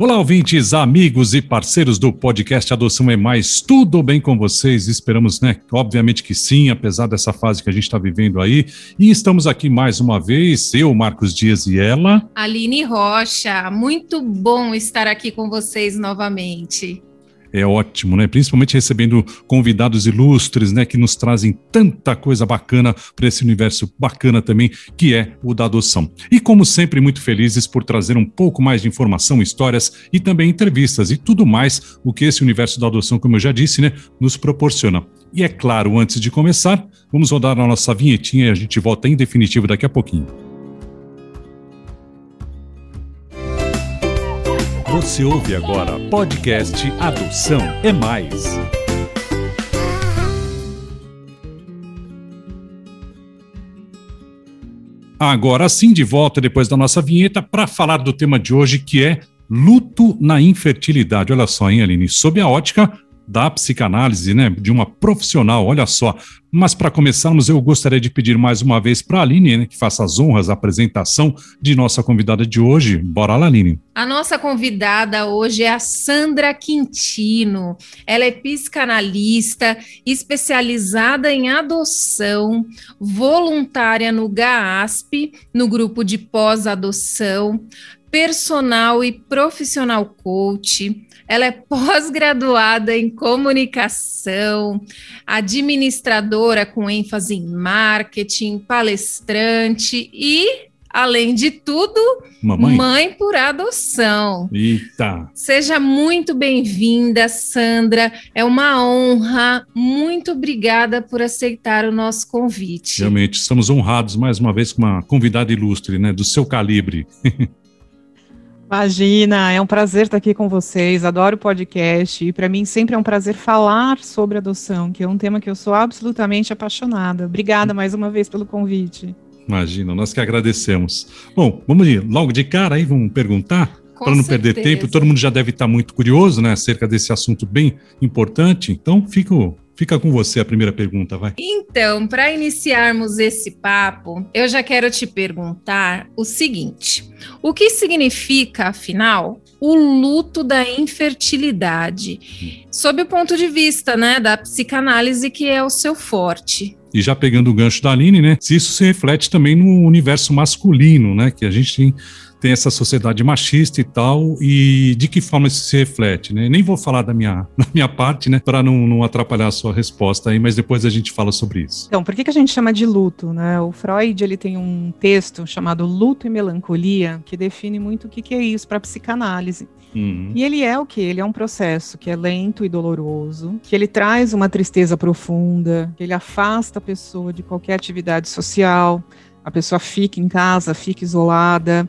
Olá, ouvintes, amigos e parceiros do podcast Adoção é Mais. Tudo bem com vocês? Esperamos, né? Obviamente que sim, apesar dessa fase que a gente está vivendo aí. E estamos aqui mais uma vez, eu, Marcos Dias e ela. Aline Rocha. Muito bom estar aqui com vocês novamente é ótimo, né? Principalmente recebendo convidados ilustres, né? Que nos trazem tanta coisa bacana para esse universo bacana também, que é o da adoção. E como sempre, muito felizes por trazer um pouco mais de informação, histórias e também entrevistas e tudo mais o que esse universo da adoção, como eu já disse, né? Nos proporciona. E é claro, antes de começar, vamos rodar a nossa vinhetinha e a gente volta em definitivo daqui a pouquinho. Você ouve agora podcast Adoção é Mais. Agora sim, de volta depois da nossa vinheta para falar do tema de hoje que é luto na infertilidade. Olha só, hein, Aline? Sob a ótica da psicanálise, né, de uma profissional, olha só. Mas para começarmos, eu gostaria de pedir mais uma vez para a Aline, né, que faça as honras, a apresentação de nossa convidada de hoje. Bora lá, Aline. A nossa convidada hoje é a Sandra Quintino. Ela é psicanalista, especializada em adoção, voluntária no GAASP, no grupo de pós-adoção, personal e profissional coach ela é pós-graduada em comunicação, administradora com ênfase em marketing, palestrante e além de tudo, Mamãe. mãe por adoção. Eita! Seja muito bem-vinda, Sandra. É uma honra. Muito obrigada por aceitar o nosso convite. Realmente, estamos honrados mais uma vez com uma convidada ilustre, né, do seu calibre. Imagina, é um prazer estar aqui com vocês. Adoro o podcast e para mim sempre é um prazer falar sobre adoção, que é um tema que eu sou absolutamente apaixonada. Obrigada mais uma vez pelo convite. Imagina, nós que agradecemos. Bom, vamos ir logo de cara aí, vamos perguntar para não perder tempo. Todo mundo já deve estar muito curioso, né, acerca desse assunto bem importante. Então, fico Fica com você a primeira pergunta, vai. Então, para iniciarmos esse papo, eu já quero te perguntar o seguinte: o que significa, afinal, o luto da infertilidade, sob o ponto de vista, né, da psicanálise que é o seu forte? E já pegando o gancho da Aline, né? Se isso se reflete também no universo masculino, né? Que a gente tem tem essa sociedade machista e tal, e de que forma isso se reflete, né? Nem vou falar da minha, da minha parte, né, para não, não atrapalhar a sua resposta aí, mas depois a gente fala sobre isso. Então, por que, que a gente chama de luto, né? O Freud, ele tem um texto chamado Luto e Melancolia, que define muito o que, que é isso para psicanálise. Uhum. E ele é o que? Ele é um processo que é lento e doloroso, que ele traz uma tristeza profunda, que ele afasta a pessoa de qualquer atividade social, a pessoa fica em casa, fica isolada,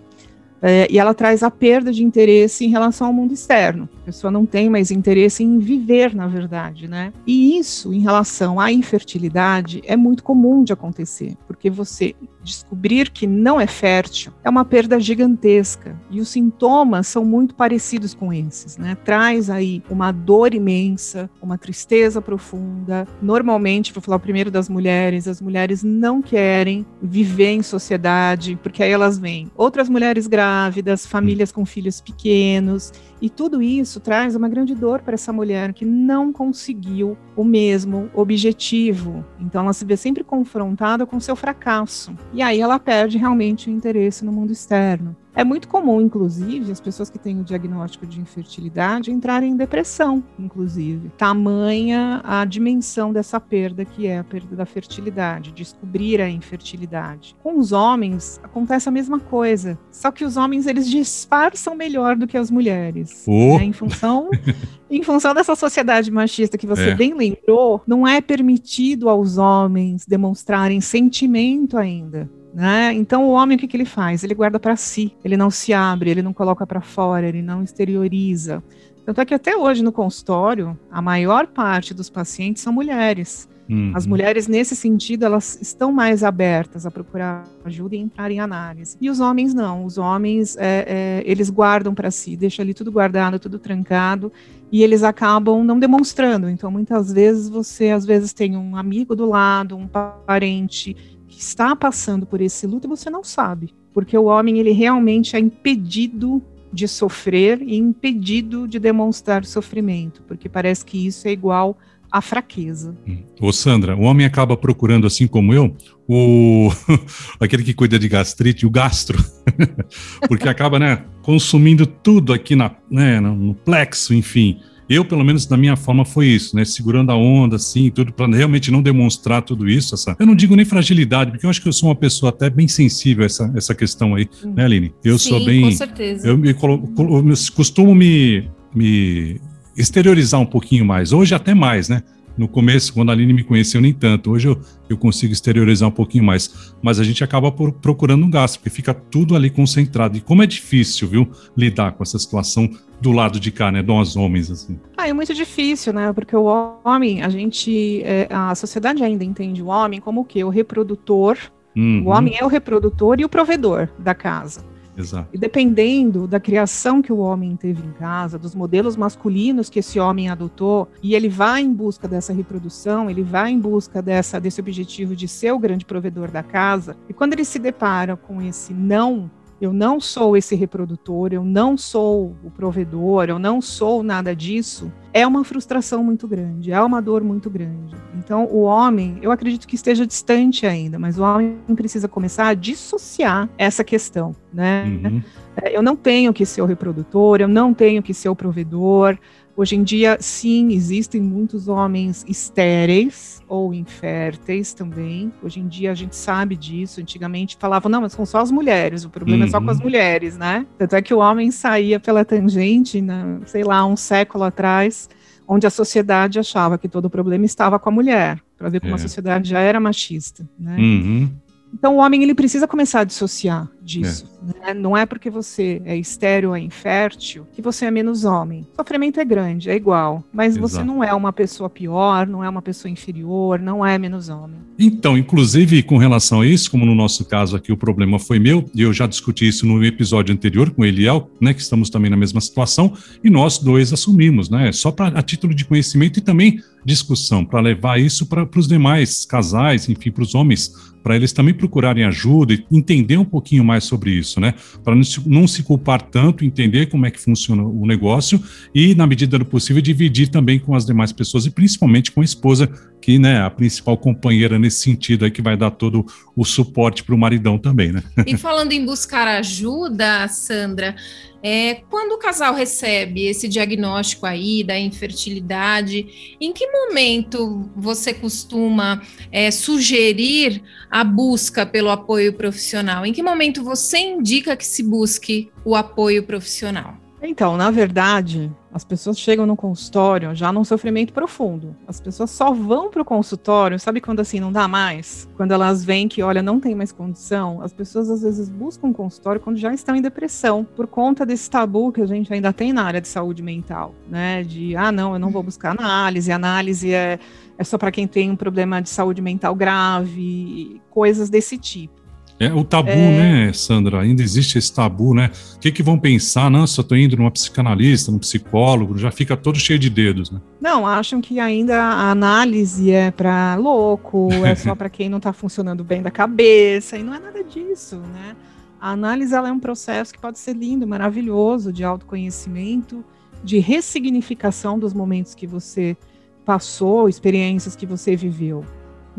é, e ela traz a perda de interesse em relação ao mundo externo. A pessoa não tem mais interesse em viver, na verdade, né? E isso, em relação à infertilidade, é muito comum de acontecer, porque você descobrir que não é fértil é uma perda gigantesca e os sintomas são muito parecidos com esses, né? Traz aí uma dor imensa, uma tristeza profunda. Normalmente, vou falar primeiro das mulheres, as mulheres não querem viver em sociedade, porque aí elas vêm outras mulheres grávidas, famílias com filhos pequenos, e tudo isso traz uma grande dor para essa mulher que não conseguiu o mesmo objetivo. Então ela se vê sempre confrontada com seu fracasso. E aí ela perde realmente o interesse no mundo externo. É muito comum, inclusive, as pessoas que têm o diagnóstico de infertilidade entrarem em depressão, inclusive. Tamanha a dimensão dessa perda que é a perda da fertilidade, descobrir a infertilidade. Com os homens acontece a mesma coisa, só que os homens eles disfarçam melhor do que as mulheres. Oh. Né? Em função em função dessa sociedade machista que você é. bem lembrou, não é permitido aos homens demonstrarem sentimento ainda. Né? Então o homem o que, que ele faz? Ele guarda para si, ele não se abre, ele não coloca para fora, ele não exterioriza. Tanto é que até hoje no consultório, a maior parte dos pacientes são mulheres. Uhum. As mulheres, nesse sentido, elas estão mais abertas a procurar ajuda e entrar em análise. E os homens não. Os homens, é, é, eles guardam para si, deixam ali tudo guardado, tudo trancado, e eles acabam não demonstrando. Então, muitas vezes, você, às vezes, tem um amigo do lado, um parente está passando por esse luto e você não sabe, porque o homem ele realmente é impedido de sofrer e impedido de demonstrar sofrimento, porque parece que isso é igual à fraqueza. Hum. Ô Sandra, o homem acaba procurando, assim como eu, o aquele que cuida de gastrite, o gastro, porque acaba, né, consumindo tudo aqui na, né, no plexo, enfim. Eu, pelo menos, da minha forma, foi isso, né? Segurando a onda, assim, tudo, para realmente não demonstrar tudo isso. Essa... Eu não digo nem fragilidade, porque eu acho que eu sou uma pessoa até bem sensível a essa, essa questão aí, hum. né, Aline? Eu Sim, sou bem. Com certeza. Eu, me, eu costumo me, me exteriorizar um pouquinho mais. Hoje, até mais, né? No começo, quando a Aline me conheceu, nem tanto. Hoje eu, eu consigo exteriorizar um pouquinho mais. Mas a gente acaba por, procurando um gasto, porque fica tudo ali concentrado. E como é difícil, viu, lidar com essa situação do lado de cá, né? Nós homens, assim. Ah, é muito difícil, né? Porque o homem, a gente. É, a sociedade ainda entende o homem como o quê? O reprodutor. Uhum. O homem é o reprodutor e o provedor da casa. Exato. E dependendo da criação que o homem teve em casa, dos modelos masculinos que esse homem adotou, e ele vai em busca dessa reprodução, ele vai em busca dessa, desse objetivo de ser o grande provedor da casa, e quando ele se depara com esse não eu não sou esse reprodutor, eu não sou o provedor, eu não sou nada disso, é uma frustração muito grande, é uma dor muito grande. Então, o homem, eu acredito que esteja distante ainda, mas o homem precisa começar a dissociar essa questão, né? Uhum. É, eu não tenho que ser o reprodutor, eu não tenho que ser o provedor, Hoje em dia, sim, existem muitos homens estéreis ou inférteis também. Hoje em dia a gente sabe disso. Antigamente falavam, não, mas são só as mulheres, o problema uhum. é só com as uhum. mulheres, né? Tanto é que o homem saía pela tangente, na, sei lá, um século atrás, onde a sociedade achava que todo o problema estava com a mulher, para ver como é. a sociedade já era machista, né? Uhum. Então o homem ele precisa começar a dissociar disso. É. Né? Não é porque você é estéreo ou é infértil que você é menos homem. O sofrimento é grande, é igual. Mas Exato. você não é uma pessoa pior, não é uma pessoa inferior, não é menos homem. Então, inclusive com relação a isso, como no nosso caso aqui o problema foi meu, e eu já discuti isso no episódio anterior com Eliel, né, que estamos também na mesma situação, e nós dois assumimos, né, só para a título de conhecimento e também discussão, para levar isso para os demais casais, enfim, para os homens, para eles também procurarem ajuda e entender um pouquinho mais sobre isso, né? Para não, não se culpar tanto, entender como é que funciona o negócio e, na medida do possível, dividir também com as demais pessoas e principalmente com a esposa, que né, a principal companheira nesse sentido aí que vai dar todo o suporte para o maridão também, né? E falando em buscar ajuda, Sandra, é, quando o casal recebe esse diagnóstico aí da infertilidade, em que momento você costuma é, sugerir a busca pelo apoio profissional? Em que momento você indica que se busque o apoio profissional? Então, na verdade, as pessoas chegam no consultório já num sofrimento profundo. As pessoas só vão para o consultório, sabe quando assim não dá mais? Quando elas veem que, olha, não tem mais condição, as pessoas às vezes buscam um consultório quando já estão em depressão, por conta desse tabu que a gente ainda tem na área de saúde mental, né? De, ah, não, eu não vou buscar análise, análise é, é só para quem tem um problema de saúde mental grave, coisas desse tipo. É o tabu, é... né, Sandra? Ainda existe esse tabu, né? O que, que vão pensar? Nossa, eu tô indo numa psicanalista, num psicólogo, já fica todo cheio de dedos, né? Não, acham que ainda a análise é para louco, é só para quem não tá funcionando bem da cabeça, e não é nada disso, né? A análise ela é um processo que pode ser lindo, maravilhoso, de autoconhecimento, de ressignificação dos momentos que você passou, experiências que você viveu.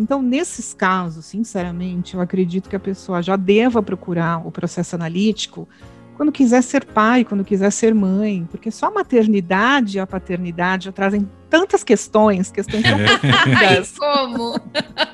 Então, nesses casos, sinceramente, eu acredito que a pessoa já deva procurar o processo analítico quando quiser ser pai, quando quiser ser mãe, porque só a maternidade e a paternidade já trazem tantas questões, questões tão Ai, como?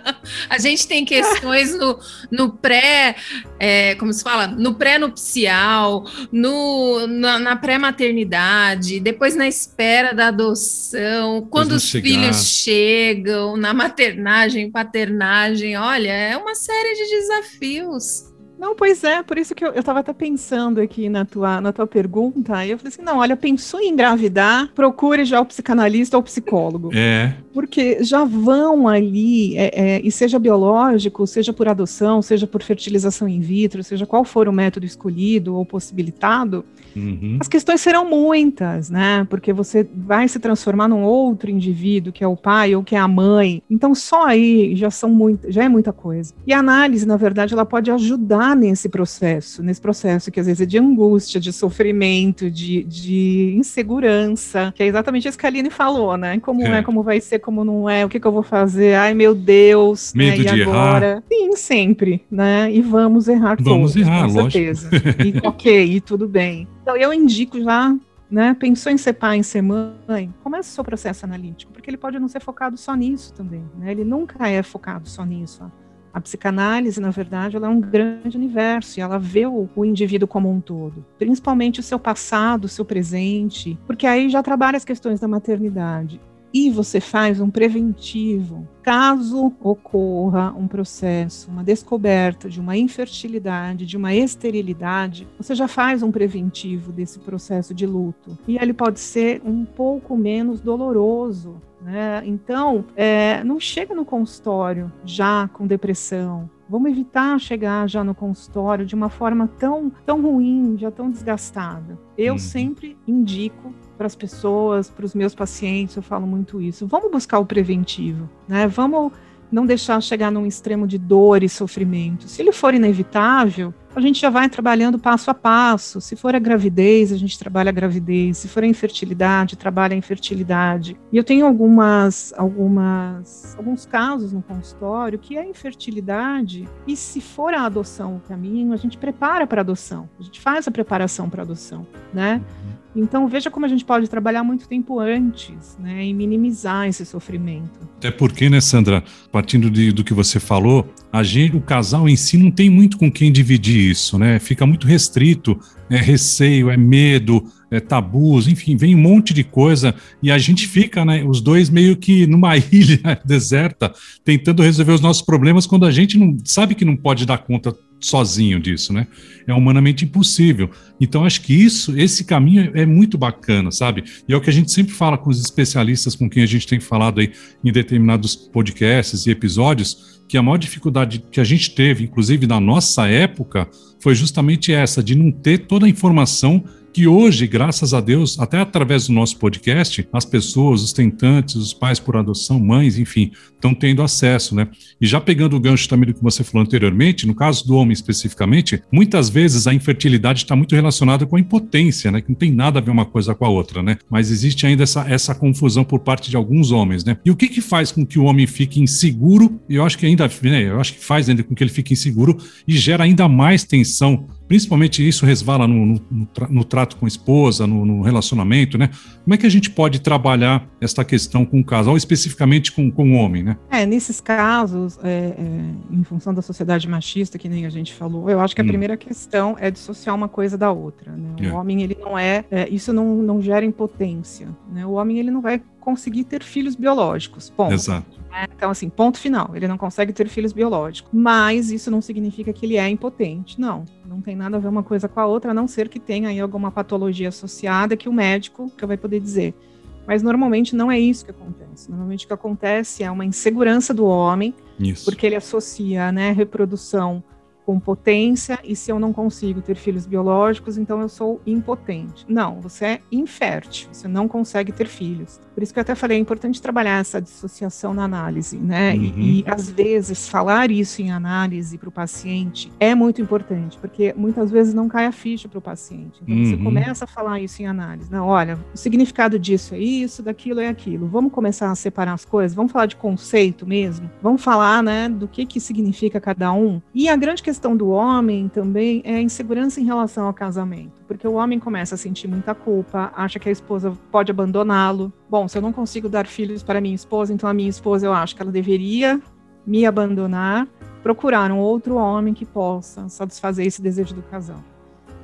A gente tem questões no, no pré, é, como se fala, no pré-nupcial, no, na, na pré-maternidade, depois na espera da adoção, quando os chegar. filhos chegam, na maternagem, paternagem, olha, é uma série de desafios. Não, pois é, por isso que eu, estava até pensando aqui na tua, na tua pergunta, e eu falei assim, não, olha, pensou em engravidar, procure já o psicanalista ou o psicólogo. É. Porque já vão ali, é, é, e seja biológico, seja por adoção, seja por fertilização in vitro, seja qual for o método escolhido ou possibilitado, uhum. as questões serão muitas, né? Porque você vai se transformar num outro indivíduo, que é o pai ou que é a mãe. Então, só aí já são muito, já é muita coisa. E a análise, na verdade, ela pode ajudar está nesse processo, nesse processo que às vezes é de angústia, de sofrimento, de, de insegurança, que é exatamente isso que a Aline falou, né? Como é. é, como vai ser, como não é, o que, que eu vou fazer, ai meu Deus, né? medo né? de agora? Errar. Sim, sempre, né? E vamos errar Vamos todos, errar, com certeza. E ok, e tudo bem. Então eu indico já né, pensou em ser pai, em ser mãe, comece o seu processo analítico, porque ele pode não ser focado só nisso também, né? Ele nunca é focado só nisso. A psicanálise, na verdade, ela é um grande universo e ela vê o, o, indivíduo como um todo, principalmente o seu passado, o seu presente, porque aí já trabalha as questões da maternidade e você faz um preventivo. Caso ocorra um processo, uma descoberta de uma infertilidade, de uma esterilidade, você já faz um preventivo desse processo de luto. E ele pode ser um pouco menos doloroso. Né? Então, é, não chega no consultório já com depressão, Vamos evitar chegar já no consultório de uma forma tão, tão ruim, já tão desgastada. Eu uhum. sempre indico para as pessoas, para os meus pacientes, eu falo muito isso. Vamos buscar o preventivo, né? Vamos não deixar chegar num extremo de dor e sofrimento. Se ele for inevitável, a gente já vai trabalhando passo a passo. Se for a gravidez, a gente trabalha a gravidez. Se for a infertilidade, trabalha a infertilidade. E eu tenho algumas, algumas, alguns casos no consultório que é infertilidade. E se for a adoção o caminho, a gente prepara para adoção. A gente faz a preparação para adoção, né? Então veja como a gente pode trabalhar muito tempo antes, né, e minimizar esse sofrimento. Até porque, né, Sandra, partindo de, do que você falou, a gente, o casal em si não tem muito com quem dividir isso, né? Fica muito restrito, é receio, é medo, é tabus, enfim, vem um monte de coisa e a gente fica, né, os dois meio que numa ilha deserta, tentando resolver os nossos problemas quando a gente não sabe que não pode dar conta sozinho disso, né? É humanamente impossível. Então acho que isso, esse caminho é muito bacana, sabe? E é o que a gente sempre fala com os especialistas com quem a gente tem falado aí em determinados podcasts e episódios, que a maior dificuldade que a gente teve, inclusive na nossa época, foi justamente essa de não ter toda a informação que hoje, graças a Deus, até através do nosso podcast, as pessoas, os tentantes, os pais por adoção, mães, enfim, estão tendo acesso, né? E já pegando o gancho também do que você falou anteriormente, no caso do homem especificamente, muitas vezes a infertilidade está muito relacionada com a impotência, né? Que não tem nada a ver uma coisa com a outra, né? Mas existe ainda essa, essa confusão por parte de alguns homens, né? E o que que faz com que o homem fique inseguro? Eu acho que ainda, né, eu acho que faz ainda com que ele fique inseguro e gera ainda mais tensão Principalmente isso resvala no, no, no trato com a esposa, no, no, relacionamento, né? Como é que a gente pode trabalhar esta questão com o casal, especificamente com, com o homem, né? É, nesses casos, é, é, em função da sociedade machista, que nem a gente falou, eu acho que a hum. primeira questão é dissociar uma coisa da outra, né? O é. homem, ele não é, é, isso não, não gera impotência, né? O homem, ele não vai conseguir ter filhos biológicos, ponto. Exato. Né? Então, assim, ponto final. Ele não consegue ter filhos biológicos. Mas isso não significa que ele é impotente. Não. Não tem nada a ver uma coisa com a outra, a não ser que tenha aí alguma patologia associada que o médico que vai poder dizer. Mas normalmente não é isso que acontece. Normalmente o que acontece é uma insegurança do homem, isso. porque ele associa né, reprodução com potência e se eu não consigo ter filhos biológicos, então eu sou impotente. Não, você é infértil, você não consegue ter filhos. Por isso que eu até falei, é importante trabalhar essa dissociação na análise, né? Uhum. E, e, às vezes falar isso em análise para o paciente é muito importante, porque muitas vezes não cai a ficha para o paciente. Então uhum. você começa a falar isso em análise. Não, olha, o significado disso é isso, daquilo é aquilo. Vamos começar a separar as coisas, vamos falar de conceito mesmo, vamos falar, né, do que que significa cada um. E a grande questão questão do homem também é a insegurança em relação ao casamento, porque o homem começa a sentir muita culpa, acha que a esposa pode abandoná-lo. Bom, se eu não consigo dar filhos para minha esposa, então a minha esposa eu acho que ela deveria me abandonar, procurar um outro homem que possa satisfazer esse desejo do casal.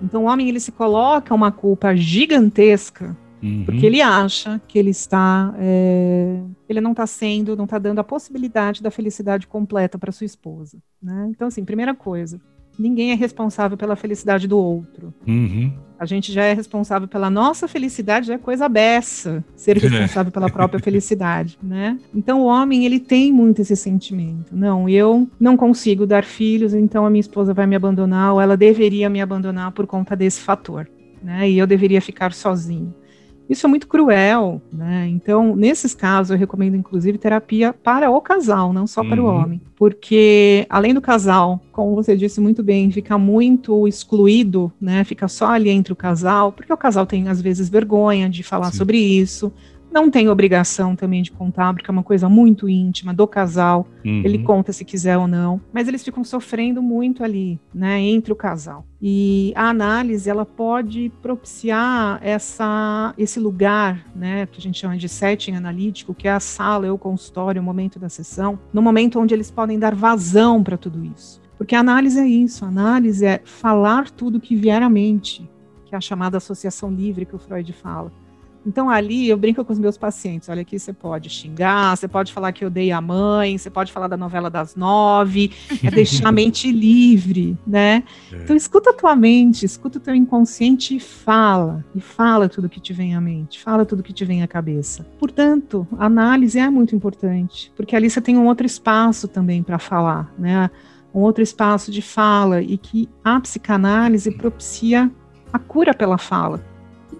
Então o homem ele se coloca uma culpa gigantesca Uhum. Porque ele acha que ele está, é, ele não está sendo, não está dando a possibilidade da felicidade completa para sua esposa. Né? Então, assim, primeira coisa, ninguém é responsável pela felicidade do outro. Uhum. A gente já é responsável pela nossa felicidade, já é coisa beça ser responsável pela própria felicidade, né? Então o homem, ele tem muito esse sentimento. Não, eu não consigo dar filhos, então a minha esposa vai me abandonar, ou ela deveria me abandonar por conta desse fator, né? E eu deveria ficar sozinho. Isso é muito cruel, né? Então, nesses casos, eu recomendo inclusive terapia para o casal, não só para o uhum. homem, porque além do casal, como você disse muito bem, ficar muito excluído, né? Fica só ali entre o casal, porque o casal tem às vezes vergonha de falar Sim. sobre isso não tem obrigação também de contar, porque é uma coisa muito íntima do casal. Uhum. Ele conta se quiser ou não, mas eles ficam sofrendo muito ali, né, entre o casal. E a análise ela pode propiciar essa esse lugar, né, que a gente chama de setting analítico, que é a sala, é o consultório, o momento da sessão, no momento onde eles podem dar vazão para tudo isso. Porque a análise é isso, a análise é falar tudo que vier à mente, que é a chamada associação livre que o Freud fala. Então ali eu brinco com os meus pacientes. Olha aqui, você pode xingar, você pode falar que eu odeio a mãe, você pode falar da novela das nove, é deixar a mente livre, né? É. Então escuta a tua mente, escuta o teu inconsciente e fala. E fala tudo que te vem à mente, fala tudo que te vem à cabeça. Portanto, a análise é muito importante, porque ali você tem um outro espaço também para falar, né? Um outro espaço de fala e que a psicanálise propicia a cura pela fala.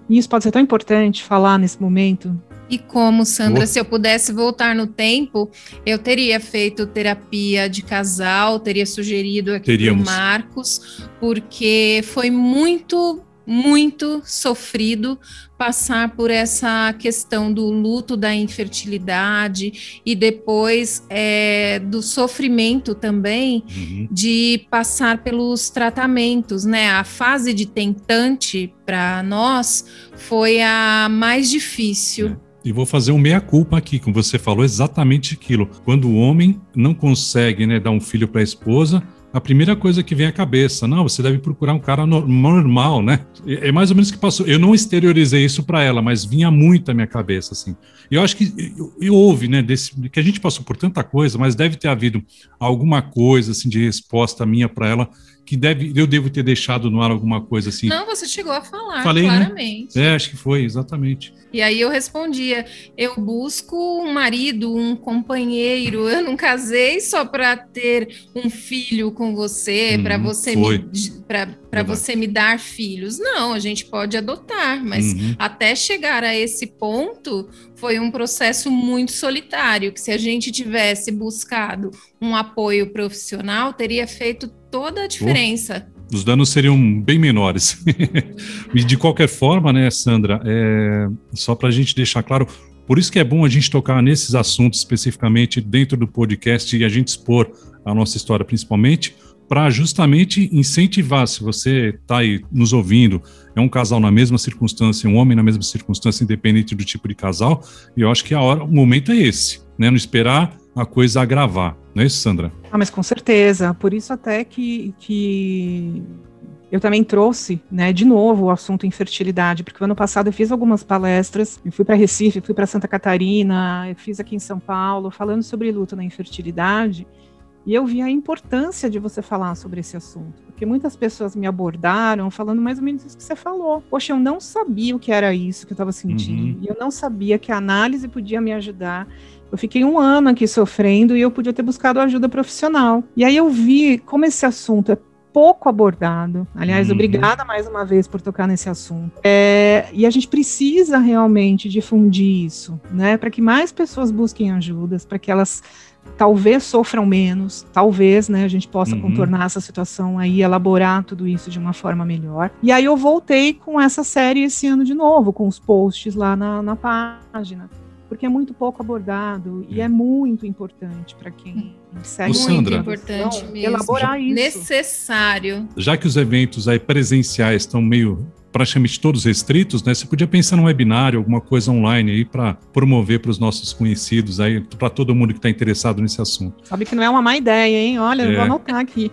E isso pode ser tão importante falar nesse momento. E como, Sandra, se eu pudesse voltar no tempo, eu teria feito terapia de casal, teria sugerido aqui para o Marcos, porque foi muito muito sofrido passar por essa questão do luto da infertilidade e depois é, do sofrimento também uhum. de passar pelos tratamentos, né? A fase de tentante para nós foi a mais difícil. É. E vou fazer um meia-culpa aqui, como você falou, exatamente aquilo. Quando o homem não consegue né, dar um filho para a esposa, a primeira coisa que vem à cabeça, não, você deve procurar um cara normal, né? É mais ou menos que passou. Eu não exteriorizei isso para ela, mas vinha muito à minha cabeça, assim. E eu acho que e houve, né, desse, que a gente passou por tanta coisa, mas deve ter havido alguma coisa, assim, de resposta minha para ela que deve, eu devo ter deixado no ar alguma coisa assim. Não, você chegou a falar, Falei, né? claramente. Né? É, acho que foi, exatamente. E aí eu respondia: eu busco um marido, um companheiro. Eu não casei só para ter um filho com você, para uhum, você foi. me para você me dar filhos. Não, a gente pode adotar, mas uhum. até chegar a esse ponto foi um processo muito solitário, que se a gente tivesse buscado um apoio profissional, teria feito toda a diferença. Oh, os danos seriam bem menores. e de qualquer forma, né, Sandra, é, só para a gente deixar claro, por isso que é bom a gente tocar nesses assuntos especificamente dentro do podcast e a gente expor a nossa história principalmente, para justamente incentivar, se você está aí nos ouvindo, é um casal na mesma circunstância, um homem na mesma circunstância, independente do tipo de casal, e eu acho que a hora, o momento é esse, né? Não esperar a coisa agravar, não é isso, Sandra? Ah, mas com certeza, por isso até que, que eu também trouxe, né, de novo o assunto infertilidade, porque ano passado eu fiz algumas palestras, eu fui para Recife, fui para Santa Catarina, eu fiz aqui em São Paulo, falando sobre luta na infertilidade, e eu vi a importância de você falar sobre esse assunto, porque muitas pessoas me abordaram falando mais ou menos isso que você falou. Poxa, eu não sabia o que era isso que eu estava sentindo, uhum. e eu não sabia que a análise podia me ajudar. Eu fiquei um ano aqui sofrendo e eu podia ter buscado ajuda profissional. E aí eu vi como esse assunto é pouco abordado. Aliás, uhum. obrigada mais uma vez por tocar nesse assunto. É, e a gente precisa realmente difundir isso, né, para que mais pessoas busquem ajudas, para que elas talvez sofram menos, talvez, né, a gente possa uhum. contornar essa situação aí, elaborar tudo isso de uma forma melhor. E aí eu voltei com essa série esse ano de novo, com os posts lá na, na página, porque é muito pouco abordado e é muito importante para quem segue. Muito importante mesmo. Elaborar isso. Necessário. Já que os eventos aí presenciais estão meio praticamente todos restritos, né? Você podia pensar num webinário, alguma coisa online aí para promover para os nossos conhecidos aí, para todo mundo que está interessado nesse assunto. Sabe que não é uma má ideia, hein? Olha, é. vou anotar aqui.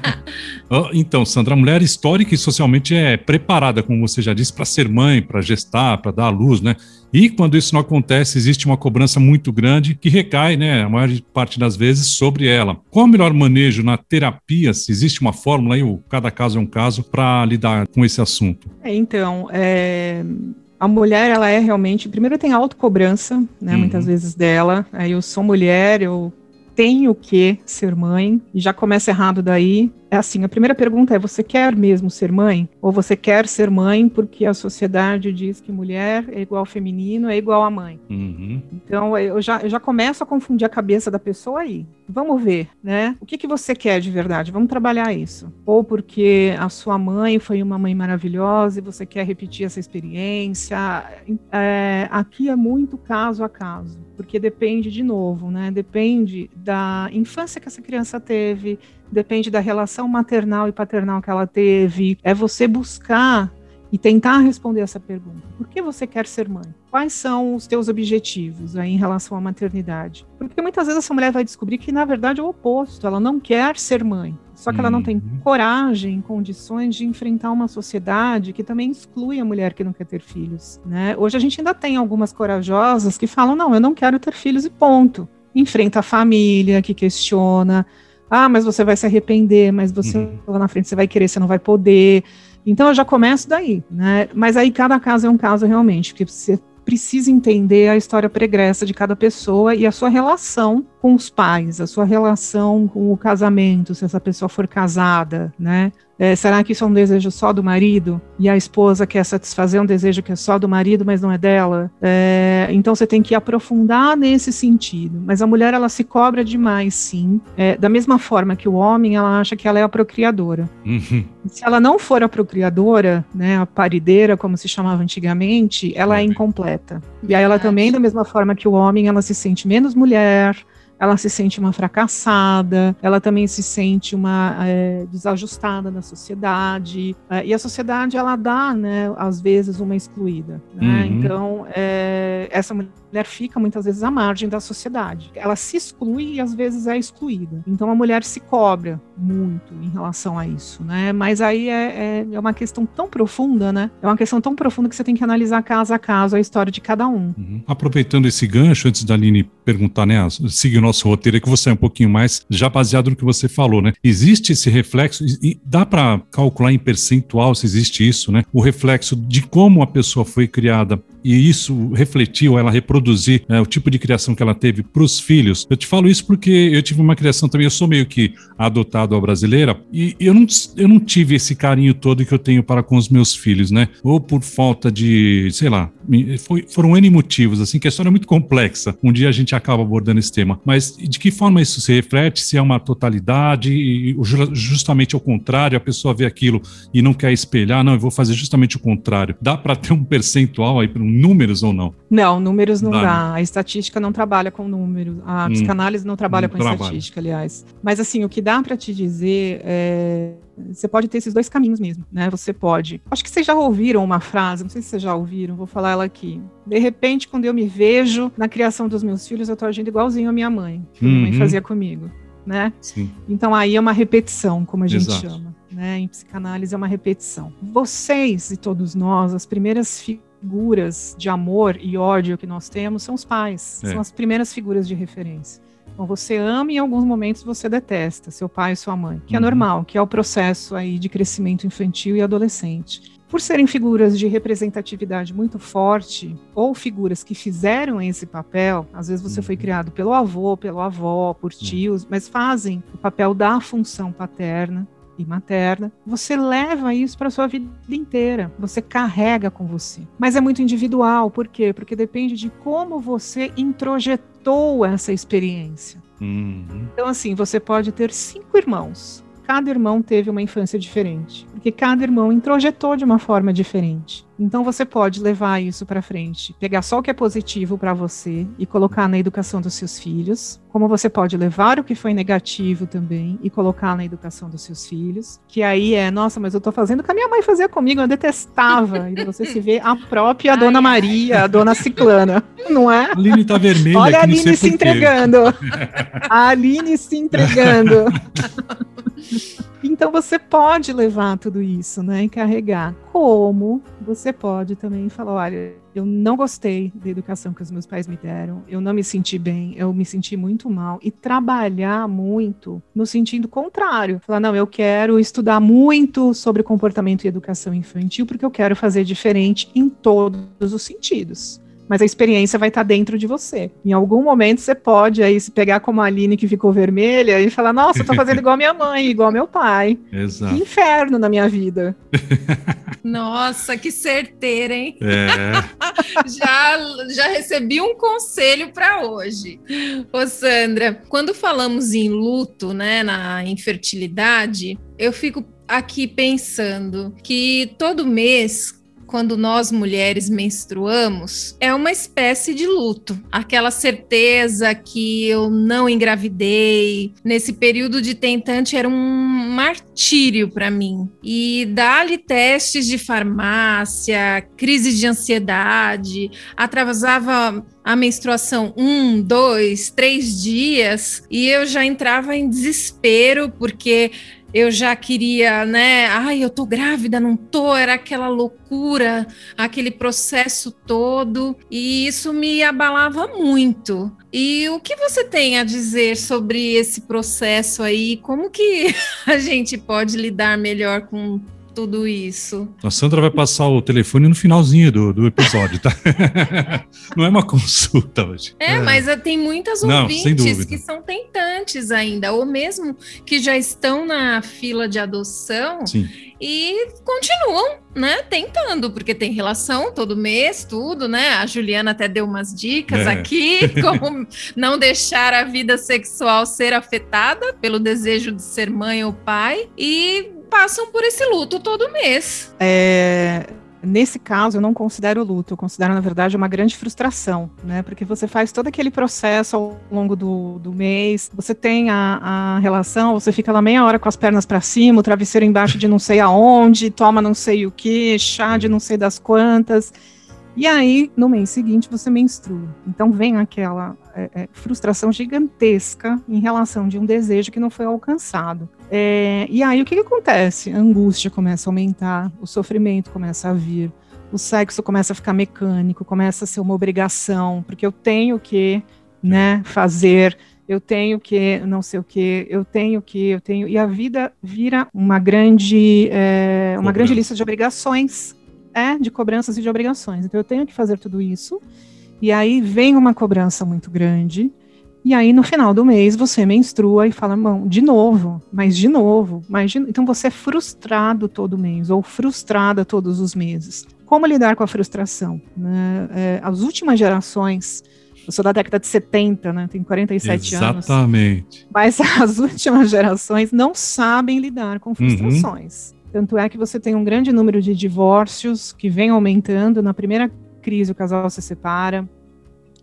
então, Sandra, a mulher histórica e socialmente é preparada, como você já disse, para ser mãe, para gestar, para dar à luz, né? E quando isso não acontece, existe uma cobrança muito grande que recai, né, a maior parte das vezes, sobre ela. Qual o melhor manejo na terapia? Se existe uma fórmula aí, cada caso é um caso, para lidar com esse assunto? É, então, é, a mulher, ela é realmente. Primeiro, tem autocobrança, né, uhum. muitas vezes dela. É, eu sou mulher, eu tenho que ser mãe, e já começa errado daí, é assim, a primeira pergunta é: você quer mesmo ser mãe? Ou você quer ser mãe porque a sociedade diz que mulher é igual feminino, é igual a mãe? Uhum. Então eu já, eu já começo a confundir a cabeça da pessoa aí. Vamos ver, né? O que, que você quer de verdade? Vamos trabalhar isso. Ou porque a sua mãe foi uma mãe maravilhosa e você quer repetir essa experiência. É, aqui é muito caso a caso, porque depende de novo, né? Depende da infância que essa criança teve, depende da relação maternal e paternal que ela teve. É você buscar e tentar responder essa pergunta. Por que você quer ser mãe? Quais são os teus objetivos aí em relação à maternidade? Porque muitas vezes essa mulher vai descobrir que na verdade é o oposto, ela não quer ser mãe. Só que ela não tem uhum. coragem, condições de enfrentar uma sociedade que também exclui a mulher que não quer ter filhos, né? Hoje a gente ainda tem algumas corajosas que falam: "Não, eu não quero ter filhos e ponto". Enfrenta a família que questiona, ah, mas você vai se arrepender, mas você uhum. lá na frente você vai querer, você não vai poder. Então eu já começo daí, né? Mas aí cada caso é um caso realmente, porque você precisa entender a história pregressa de cada pessoa e a sua relação com os pais, a sua relação com o casamento, se essa pessoa for casada, né? É, será que isso é um desejo só do marido? E a esposa quer satisfazer um desejo que é só do marido, mas não é dela? É, então você tem que aprofundar nesse sentido. Mas a mulher, ela se cobra demais, sim. É, da mesma forma que o homem, ela acha que ela é a procriadora. Uhum. Se ela não for a procriadora, né, a parideira, como se chamava antigamente, ela é incompleta. E aí ela também, da mesma forma que o homem, ela se sente menos mulher, ela se sente uma fracassada, ela também se sente uma é, desajustada na sociedade, é, e a sociedade ela dá, né, às vezes, uma excluída. Né? Uhum. Então, é, essa mulher mulher fica muitas vezes à margem da sociedade. Ela se exclui e às vezes é excluída. Então a mulher se cobra muito em relação a isso, né? Mas aí é, é, é, uma questão tão profunda, né? É uma questão tão profunda que você tem que analisar caso a caso a história de cada um. Uhum. Aproveitando esse gancho, antes da Aline perguntar, né? Seguir o nosso roteiro é que você é um pouquinho mais já baseado no que você falou, né? Existe esse reflexo, e dá para calcular em percentual se existe isso, né? O reflexo de como a pessoa foi criada e isso refletiu, ela reproduzir né, o tipo de criação que ela teve para os filhos. Eu te falo isso porque eu tive uma criação também, eu sou meio que adotado à brasileira e eu não, eu não tive esse carinho todo que eu tenho para com os meus filhos, né? Ou por falta de, sei lá, foi, foram N motivos, assim, que a história é muito complexa. Um dia a gente acaba abordando esse tema. Mas de que forma isso se reflete? Se é uma totalidade, e justamente ao contrário, a pessoa vê aquilo e não quer espelhar, não, eu vou fazer justamente o contrário. Dá para ter um percentual aí, números ou não? Não, números não dá. dá. Né? A estatística não trabalha com números. A hum, psicanálise não trabalha não com trabalha. estatística, aliás. Mas assim, o que dá para te dizer é você pode ter esses dois caminhos mesmo, né? Você pode. Acho que vocês já ouviram uma frase, não sei se vocês já ouviram, vou falar ela aqui. De repente, quando eu me vejo na criação dos meus filhos, eu tô agindo igualzinho a minha mãe, que uhum. minha mãe uhum. fazia comigo, né? Sim. Então aí é uma repetição, como a gente Exato. chama, né? Em psicanálise é uma repetição. Vocês e todos nós, as primeiras figuras de amor e ódio que nós temos são os pais, é. são as primeiras figuras de referência. Então você ama e em alguns momentos você detesta seu pai e sua mãe, que é uhum. é normal, que é o processo aí de crescimento infantil e adolescente. Por serem figuras de representatividade muito forte, ou figuras que fizeram esse papel, às vezes você uhum. foi criado pelo avô, pela avó, por tios, mas fazem o papel da função paterna, e materna, você leva isso para sua vida inteira. Você carrega com você. Mas é muito individual, por quê? Porque depende de como você introjetou essa experiência. Uhum. Então, assim, você pode ter cinco irmãos. Cada irmão teve uma infância diferente, porque cada irmão introjetou de uma forma diferente. Então você pode levar isso para frente, pegar só o que é positivo para você e colocar na educação dos seus filhos, como você pode levar o que foi negativo também e colocar na educação dos seus filhos, que aí é, nossa, mas eu tô fazendo o que a minha mãe fazia comigo, eu detestava. E você se vê a própria ai, Dona Maria, a Dona Ciclana, não é? A Aline tá vermelha. Olha a Aline se entregando. a Aline se entregando. Então você pode levar tudo isso, né, e carregar. Como você pode também falar, olha, eu não gostei da educação que os meus pais me deram, eu não me senti bem, eu me senti muito mal e trabalhar muito no sentido contrário. Falar, não, eu quero estudar muito sobre comportamento e educação infantil porque eu quero fazer diferente em todos os sentidos mas a experiência vai estar tá dentro de você. Em algum momento você pode aí se pegar como a Aline que ficou vermelha e falar: Nossa, eu tô fazendo igual minha mãe, igual meu pai. Exato. Que inferno na minha vida. Nossa, que certeira, hein? É. já, já recebi um conselho para hoje. Ô, Sandra, quando falamos em luto, né, na infertilidade, eu fico aqui pensando que todo mês quando nós mulheres menstruamos é uma espécie de luto. Aquela certeza que eu não engravidei. Nesse período de tentante era um martírio para mim. E dá-lhe testes de farmácia, crise de ansiedade, atravessava a menstruação um, dois, três dias e eu já entrava em desespero porque eu já queria, né? Ai, eu tô grávida, não tô, era aquela loucura, aquele processo todo, e isso me abalava muito. E o que você tem a dizer sobre esse processo aí? Como que a gente pode lidar melhor com tudo isso. A Sandra vai passar o telefone no finalzinho do, do episódio, tá? Não é uma consulta hoje. É, é. mas tem muitas Não, ouvintes que são tentantes ainda, ou mesmo que já estão na fila de adoção. Sim e continuam, né, tentando, porque tem relação todo mês, tudo, né? A Juliana até deu umas dicas é. aqui, como não deixar a vida sexual ser afetada pelo desejo de ser mãe ou pai. E passam por esse luto todo mês. É, Nesse caso, eu não considero luto, eu considero, na verdade, uma grande frustração, né? Porque você faz todo aquele processo ao longo do, do mês, você tem a, a relação, você fica lá meia hora com as pernas para cima, o travesseiro embaixo de não sei aonde, toma não sei o que, chá de não sei das quantas. E aí, no mês seguinte, você menstrua. Então, vem aquela é, é, frustração gigantesca em relação de um desejo que não foi alcançado. É, e aí, o que, que acontece? A angústia começa a aumentar, o sofrimento começa a vir, o sexo começa a ficar mecânico, começa a ser uma obrigação, porque eu tenho que né, fazer eu tenho que não sei o que, eu tenho que, eu tenho. E a vida vira uma grande, é, uma grande lista de obrigações é de cobranças e de obrigações. Então eu tenho que fazer tudo isso. E aí vem uma cobrança muito grande. E aí no final do mês você menstrua e fala, mão, de novo, mas de novo, mas de... então você é frustrado todo mês ou frustrada todos os meses. Como lidar com a frustração? Né? É, as últimas gerações eu sou da década de 70, né? Tenho 47 Exatamente. anos. Exatamente. Mas as últimas gerações não sabem lidar com uhum. frustrações. Uhum. Tanto é que você tem um grande número de divórcios que vem aumentando. Na primeira crise, o casal se separa,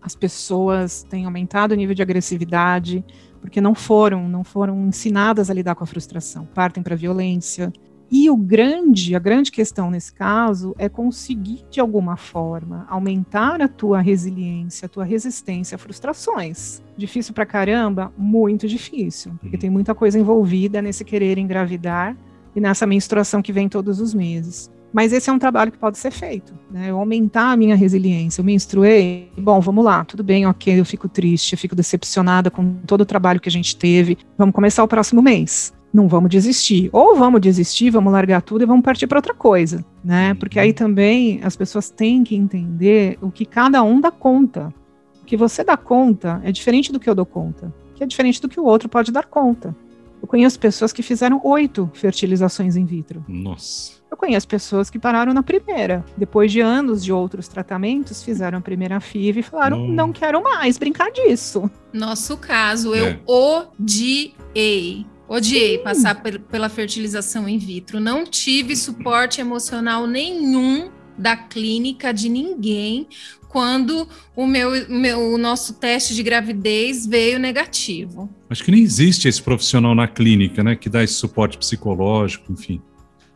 as pessoas têm aumentado o nível de agressividade, porque não foram, não foram ensinadas a lidar com a frustração, partem para a violência. E o grande, a grande questão nesse caso é conseguir de alguma forma aumentar a tua resiliência, a tua resistência a frustrações. Difícil para caramba, muito difícil, porque uhum. tem muita coisa envolvida nesse querer engravidar e nessa menstruação que vem todos os meses. Mas esse é um trabalho que pode ser feito, né? Eu aumentar a minha resiliência. Eu menstruei, bom, vamos lá, tudo bem, ok, eu fico triste, eu fico decepcionada com todo o trabalho que a gente teve. Vamos começar o próximo mês. Não vamos desistir. Ou vamos desistir, vamos largar tudo e vamos partir para outra coisa, né? Porque aí também as pessoas têm que entender o que cada um dá conta. O que você dá conta é diferente do que eu dou conta, que é diferente do que o outro pode dar conta. Eu conheço pessoas que fizeram oito fertilizações in vitro. Nossa. Eu conheço pessoas que pararam na primeira. Depois de anos de outros tratamentos, fizeram a primeira FIV e falaram: não, não quero mais brincar disso. Nosso caso, eu é. odiei. Odiei Sim. passar pela fertilização in vitro. Não tive suporte emocional nenhum da clínica de ninguém quando o meu, meu o nosso teste de gravidez veio negativo. Acho que nem existe esse profissional na clínica, né, que dá esse suporte psicológico, enfim.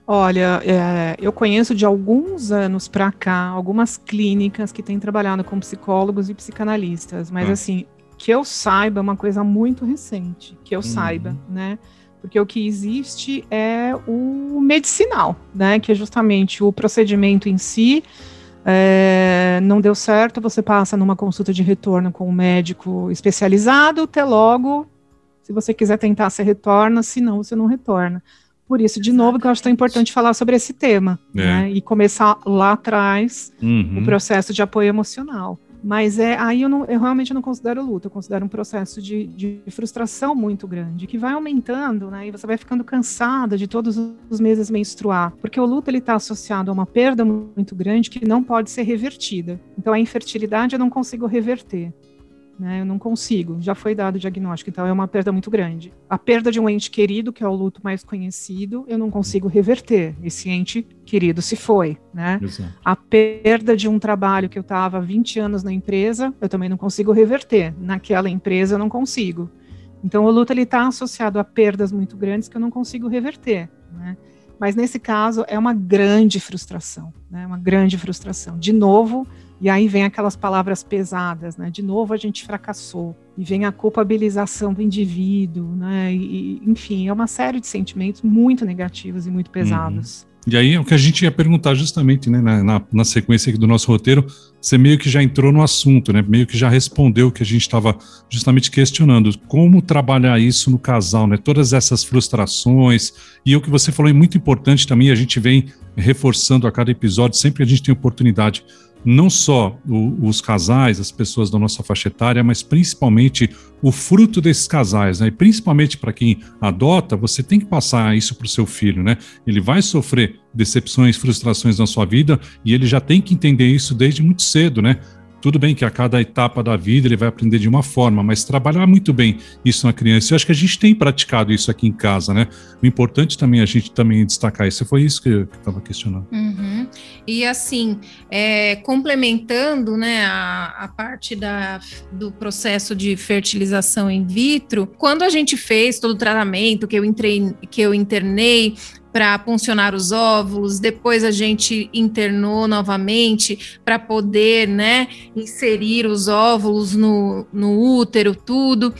Olha, é, eu conheço de alguns anos para cá algumas clínicas que têm trabalhado com psicólogos e psicanalistas, mas ah. assim, que eu saiba é uma coisa muito recente, que eu uhum. saiba, né? Porque o que existe é o medicinal, né? Que é justamente o procedimento em si, é, não deu certo, você passa numa consulta de retorno com um médico especializado, até logo. Se você quiser tentar, você retorna, se não, você não retorna. Por isso, de novo, que eu acho tão importante falar sobre esse tema, é. né? E começar lá atrás uhum. o processo de apoio emocional. Mas é aí eu, não, eu realmente não considero luta, eu considero um processo de, de, frustração muito grande, que vai aumentando, né? E você vai ficando cansada de todos os meses menstruar, porque o luto ele está associado a uma perda muito grande que não pode ser revertida. Então a infertilidade eu não consigo reverter. Né, eu não consigo, já foi dado o diagnóstico, então é uma perda muito grande. A perda de um ente querido, que é o luto mais conhecido, eu não consigo reverter. Esse ente querido se foi, né? Exato. A perda de um trabalho que eu estava 20 anos na empresa, eu também não consigo reverter. Naquela empresa eu não consigo. Então o luto ele está associado a perdas muito grandes que eu não consigo reverter, né? Mas nesse caso é uma grande frustração, né? Uma grande frustração. De novo, e aí vem aquelas palavras pesadas, né? De novo a gente fracassou. E vem a culpabilização do indivíduo, né? E, enfim, é uma série de sentimentos muito negativos e muito pesados. Uhum. E aí é o que a gente ia perguntar justamente, né, na, na, na, sequência do nosso roteiro, você meio que já entrou no assunto, né, meio que já respondeu o que a gente estava justamente questionando, como trabalhar isso no casal, né, todas essas frustrações, e o que você falou é muito importante também, a gente vem reforçando a cada episódio, sempre a gente tem oportunidade não só o, os casais, as pessoas da nossa faixa etária, mas principalmente o fruto desses casais, né? E principalmente para quem adota, você tem que passar isso para o seu filho, né? Ele vai sofrer decepções, frustrações na sua vida e ele já tem que entender isso desde muito cedo, né? Tudo bem que a cada etapa da vida ele vai aprender de uma forma, mas trabalhar muito bem isso na criança. Eu acho que a gente tem praticado isso aqui em casa, né? O importante também é a gente também destacar isso. Foi isso que eu estava questionando. Uhum. E assim, é, complementando, né, a, a parte da, do processo de fertilização in vitro, quando a gente fez todo o tratamento que eu entrei, que eu internei, para funcionar os óvulos, depois a gente internou novamente para poder, né, inserir os óvulos no, no útero, tudo.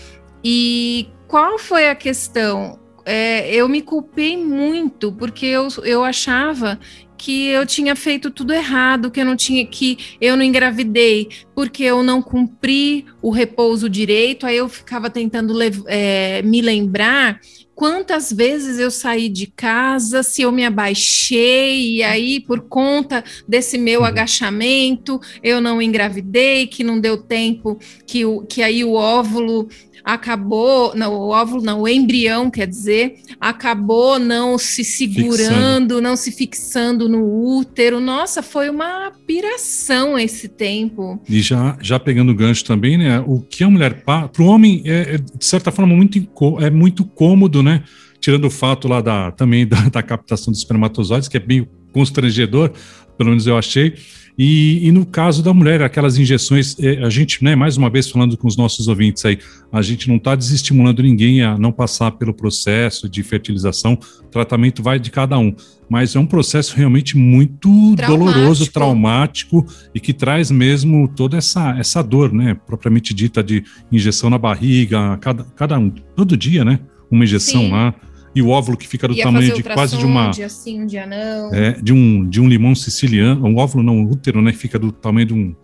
E qual foi a questão? É, eu me culpei muito porque eu, eu achava que eu tinha feito tudo errado, que eu não tinha que eu não engravidei porque eu não cumpri o repouso direito. Aí eu ficava tentando é, me lembrar quantas vezes eu saí de casa, se eu me abaixei, e aí, por conta desse meu uhum. agachamento, eu não engravidei, que não deu tempo, que, o, que aí o óvulo acabou, não, o óvulo não, o embrião, quer dizer, acabou não se segurando, fixando. não se fixando no útero. Nossa, foi uma piração esse tempo. E já, já pegando o gancho também, né, o que a mulher, para o homem, é, é, de certa forma, muito, é muito cômodo, né, tirando o fato lá da, também da, da captação dos espermatozoides, que é bem constrangedor, pelo menos eu achei, e, e, no caso da mulher, aquelas injeções, é, a gente, né, mais uma vez falando com os nossos ouvintes aí, a gente não está desestimulando ninguém a não passar pelo processo de fertilização, o tratamento vai de cada um, mas é um processo realmente muito traumático. doloroso, traumático e que traz mesmo toda essa, essa dor, né, propriamente dita de injeção na barriga, cada, cada um, todo dia, né, uma injeção Sim. lá e o óvulo que fica do Ia tamanho de quase de uma. Um dia sim, um dia não. É, de um, de um limão siciliano. Um óvulo não, um útero, né? Fica do tamanho de um,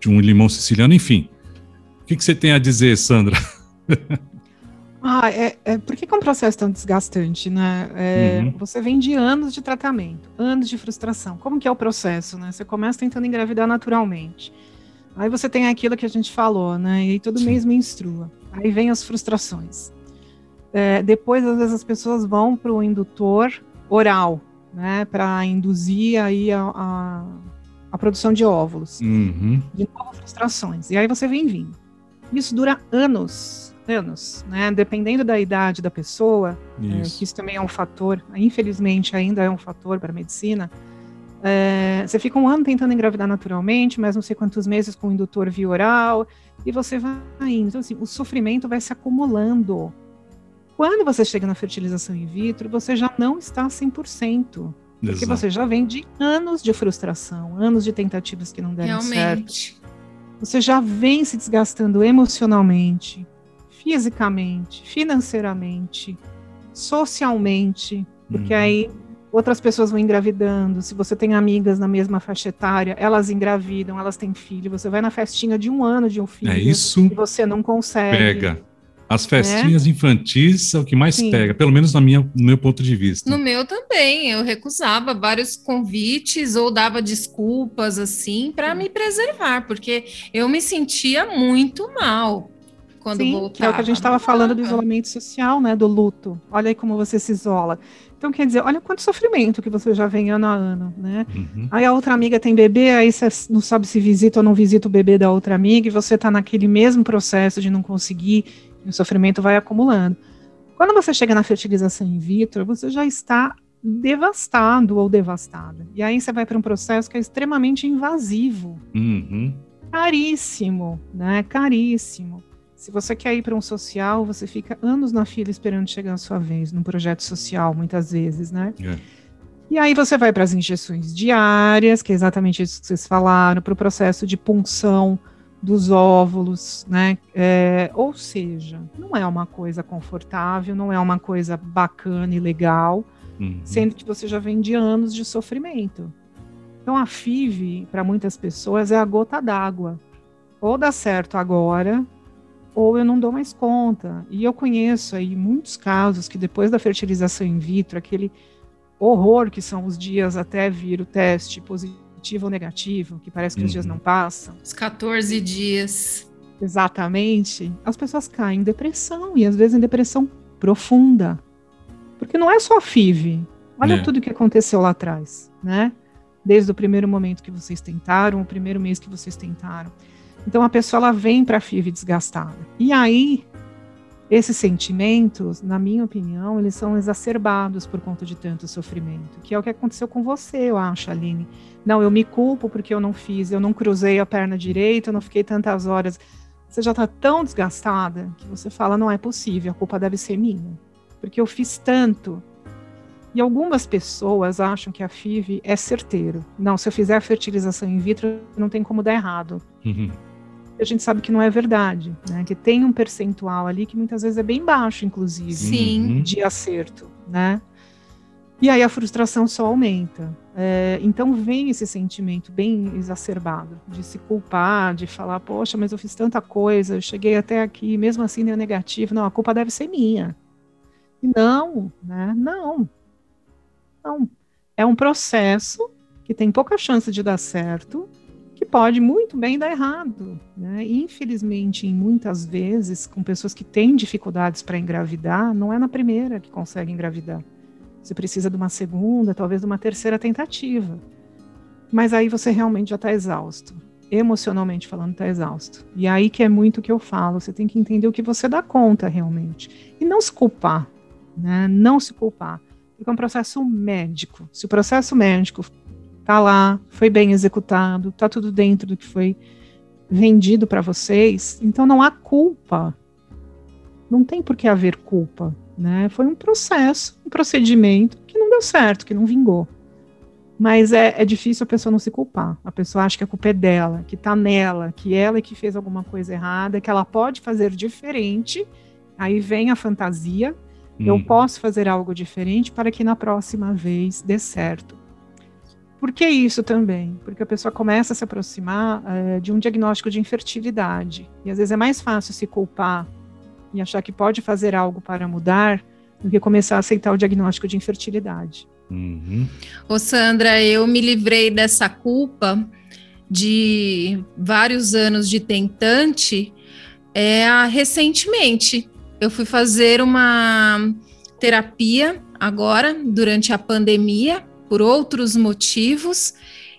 de um limão siciliano, enfim. O que, que você tem a dizer, Sandra? Ah, é, é, por que, que é um processo tão desgastante, né? É, uhum. Você vem de anos de tratamento, anos de frustração. Como que é o processo, né? Você começa tentando engravidar naturalmente. Aí você tem aquilo que a gente falou, né? E aí todo Sim. mês menstrua. Aí vem as frustrações. É, depois, às vezes, as pessoas vão para o indutor oral, né, para induzir aí a, a, a, produção de óvulos. Uhum. De novo, frustrações. E aí você vem vindo. Isso dura anos, anos, né? Dependendo da idade da pessoa, é, isso. É, que isso também é um fator, infelizmente ainda é um fator para a medicina. É, você fica um ano tentando engravidar naturalmente, mas não sei quantos meses com o indutor via oral, e você vai indo. Então, assim, o sofrimento vai se acumulando quando você chega na fertilização in vitro, você já não está 100%. Porque Exato. você já vem de anos de frustração, anos de tentativas que não deram Realmente. certo. Você já vem se desgastando emocionalmente, fisicamente, financeiramente, socialmente, porque uhum. aí outras pessoas vão engravidando. Se você tem amigas na mesma faixa etária, elas engravidam, elas têm filho. Você vai na festinha de um ano de um filho é isso e você não consegue. Pega. As festinhas é. infantis é o que mais Sim. pega, pelo menos na minha, no meu ponto de vista. No meu também, eu recusava vários convites ou dava desculpas assim para me preservar, porque eu me sentia muito mal quando Sim, voltava. Que é o que a gente estava falando do isolamento social, né, do luto. Olha aí como você se isola. Então, quer dizer, olha quanto sofrimento que você já vem ano a ano, né? Uhum. Aí a outra amiga tem bebê, aí você não sabe se visita ou não visita o bebê da outra amiga, e você está naquele mesmo processo de não conseguir, e o sofrimento vai acumulando. Quando você chega na fertilização in vitro, você já está devastado ou devastada. E aí você vai para um processo que é extremamente invasivo. Uhum. Caríssimo, né? Caríssimo. Se você quer ir para um social, você fica anos na fila esperando chegar a sua vez, num projeto social, muitas vezes, né? É. E aí você vai para as injeções diárias, que é exatamente isso que vocês falaram, para o processo de punção dos óvulos, né? É, ou seja, não é uma coisa confortável, não é uma coisa bacana e legal, uhum. sendo que você já vem de anos de sofrimento. Então a FIV, para muitas pessoas, é a gota d'água. Ou dá certo agora, ou eu não dou mais conta. E eu conheço aí muitos casos que depois da fertilização in vitro, aquele horror que são os dias até vir o teste positivo ou negativo, que parece que uhum. os dias uhum. não passam. Os 14 dias. Exatamente. As pessoas caem em depressão e às vezes em depressão profunda. Porque não é só a FIV. Olha é. tudo que aconteceu lá atrás, né? Desde o primeiro momento que vocês tentaram, o primeiro mês que vocês tentaram. Então a pessoa ela vem para a FIV desgastada. E aí esses sentimentos, na minha opinião, eles são exacerbados por conta de tanto sofrimento, que é o que aconteceu com você, eu acho, Aline. Não, eu me culpo porque eu não fiz, eu não cruzei a perna direita, eu não fiquei tantas horas. Você já está tão desgastada que você fala, não é possível, a culpa deve ser minha, porque eu fiz tanto. E algumas pessoas acham que a FIV é certeiro. Não, se eu fizer fertilização in vitro, não tem como dar errado. Uhum a gente sabe que não é verdade, né? Que tem um percentual ali que muitas vezes é bem baixo, inclusive, Sim. de acerto, né? E aí a frustração só aumenta. É, então vem esse sentimento bem exacerbado de se culpar, de falar, poxa, mas eu fiz tanta coisa, eu cheguei até aqui, mesmo assim deu negativo. Não, a culpa deve ser minha. E não, né? Não. Não. É um processo que tem pouca chance de dar certo, pode muito bem dar errado. Né? Infelizmente, em muitas vezes, com pessoas que têm dificuldades para engravidar, não é na primeira que consegue engravidar. Você precisa de uma segunda, talvez de uma terceira tentativa. Mas aí você realmente já está exausto. Emocionalmente falando, está exausto. E aí que é muito o que eu falo. Você tem que entender o que você dá conta realmente. E não se culpar. Né? Não se culpar. Porque é um processo médico. Se o processo médico tá lá, foi bem executado, tá tudo dentro do que foi vendido para vocês, então não há culpa. Não tem por que haver culpa, né? Foi um processo, um procedimento que não deu certo, que não vingou. Mas é, é difícil a pessoa não se culpar. A pessoa acha que a culpa é dela, que tá nela, que ela é que fez alguma coisa errada, que ela pode fazer diferente. Aí vem a fantasia. Hum. Eu posso fazer algo diferente para que na próxima vez dê certo. Por que isso também? Porque a pessoa começa a se aproximar é, de um diagnóstico de infertilidade. E às vezes é mais fácil se culpar e achar que pode fazer algo para mudar do que começar a aceitar o diagnóstico de infertilidade. Uhum. Ô Sandra, eu me livrei dessa culpa de vários anos de tentante é, recentemente. Eu fui fazer uma terapia agora, durante a pandemia, por outros motivos.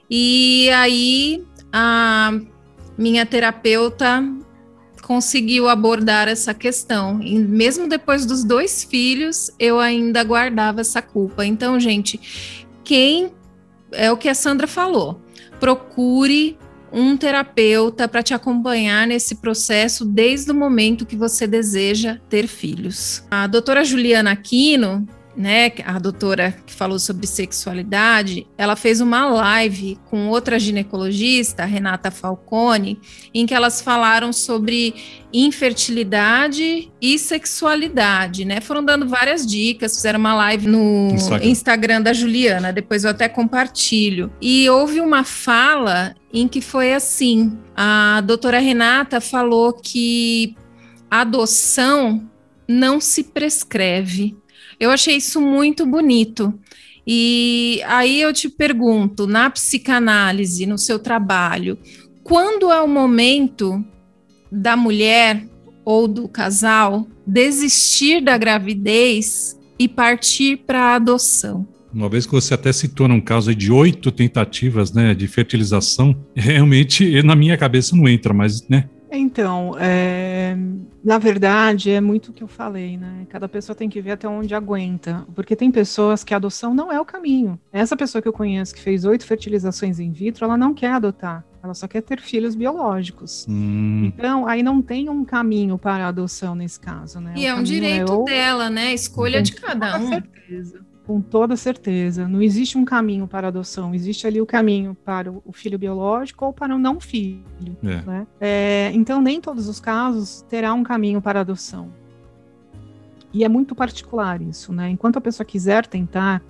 E aí a minha terapeuta conseguiu abordar essa questão. E mesmo depois dos dois filhos, eu ainda guardava essa culpa. Então, gente, quem é o que a Sandra falou, procure um terapeuta para te acompanhar nesse processo desde o momento que você deseja ter filhos. A doutora Juliana Aquino, né, a doutora que falou sobre sexualidade, ela fez uma live com outra ginecologista, Renata Falcone, em que elas falaram sobre infertilidade e sexualidade, né? Foram dando várias dicas, fizeram uma live no Instagram, Instagram da Juliana, depois eu até compartilho. E houve uma fala em que foi assim: a doutora Renata falou que adoção não se prescreve. Eu achei isso muito bonito. E aí eu te pergunto, na psicanálise, no seu trabalho, quando é o momento da mulher ou do casal desistir da gravidez e partir para a adoção? Uma vez que você até citou num caso de oito tentativas né, de fertilização, realmente na minha cabeça não entra, mas né, então, é, na verdade, é muito o que eu falei, né? Cada pessoa tem que ver até onde aguenta, porque tem pessoas que a adoção não é o caminho. Essa pessoa que eu conheço que fez oito fertilizações in vitro, ela não quer adotar, ela só quer ter filhos biológicos. Hum. Então, aí não tem um caminho para a adoção nesse caso, né? E o é um direito é ou... dela, né? Escolha de cada um. Com certeza com toda certeza. Não existe um caminho para a adoção, existe ali o caminho para o filho biológico ou para o não filho. É. Né? É, então, nem todos os casos terá um caminho para a adoção. E é muito particular isso, né? Enquanto a pessoa quiser tentar,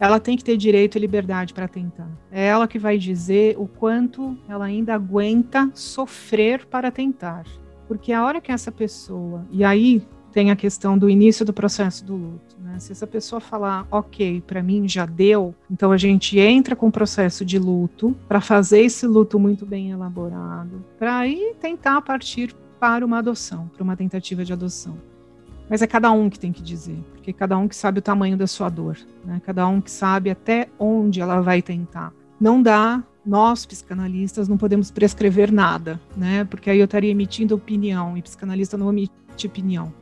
ela tem que ter direito e liberdade para tentar. É ela que vai dizer o quanto ela ainda aguenta sofrer para tentar. Porque a hora que essa pessoa, e aí tem a questão do início do processo do luto. Né? Se essa pessoa falar, ok, para mim já deu, então a gente entra com o processo de luto para fazer esse luto muito bem elaborado, para aí tentar partir para uma adoção, para uma tentativa de adoção. Mas é cada um que tem que dizer, porque cada um que sabe o tamanho da sua dor, né? cada um que sabe até onde ela vai tentar. Não dá nós, psicanalistas, não podemos prescrever nada, né? Porque aí eu estaria emitindo opinião, e psicanalista não emite opinião.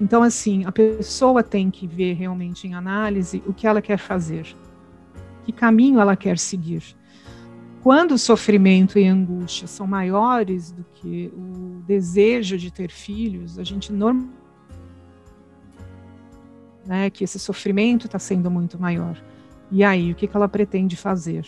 Então, assim, a pessoa tem que ver realmente em análise o que ela quer fazer, que caminho ela quer seguir. Quando o sofrimento e a angústia são maiores do que o desejo de ter filhos, a gente normalmente né, que esse sofrimento está sendo muito maior. E aí, o que, que ela pretende fazer?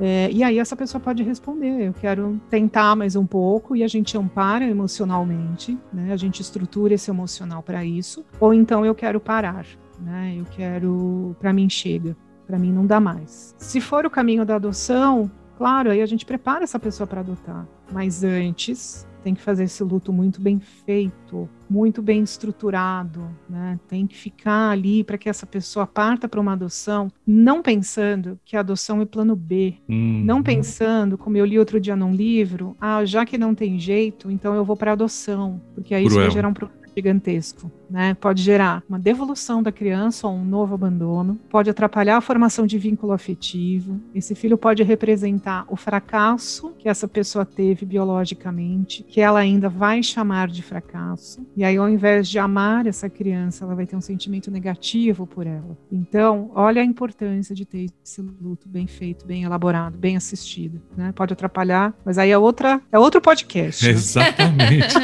É, e aí essa pessoa pode responder, eu quero tentar mais um pouco e a gente ampara emocionalmente, né? A gente estrutura esse emocional para isso, ou então eu quero parar, né? Eu quero, para mim chega, para mim não dá mais. Se for o caminho da adoção, claro, aí a gente prepara essa pessoa para adotar, mas antes tem que fazer esse luto muito bem feito, muito bem estruturado, né? Tem que ficar ali para que essa pessoa parta para uma adoção, não pensando que a adoção é plano B, hum. não pensando, como eu li outro dia num livro, ah, já que não tem jeito, então eu vou para adoção, porque aí Cruel. isso vai gerar um problema gigantesco. Né? Pode gerar uma devolução da criança ou um novo abandono, pode atrapalhar a formação de vínculo afetivo. Esse filho pode representar o fracasso que essa pessoa teve biologicamente, que ela ainda vai chamar de fracasso. E aí, ao invés de amar essa criança, ela vai ter um sentimento negativo por ela. Então, olha a importância de ter esse luto bem feito, bem elaborado, bem assistido. Né? Pode atrapalhar, mas aí é outra, é outro podcast. Exatamente.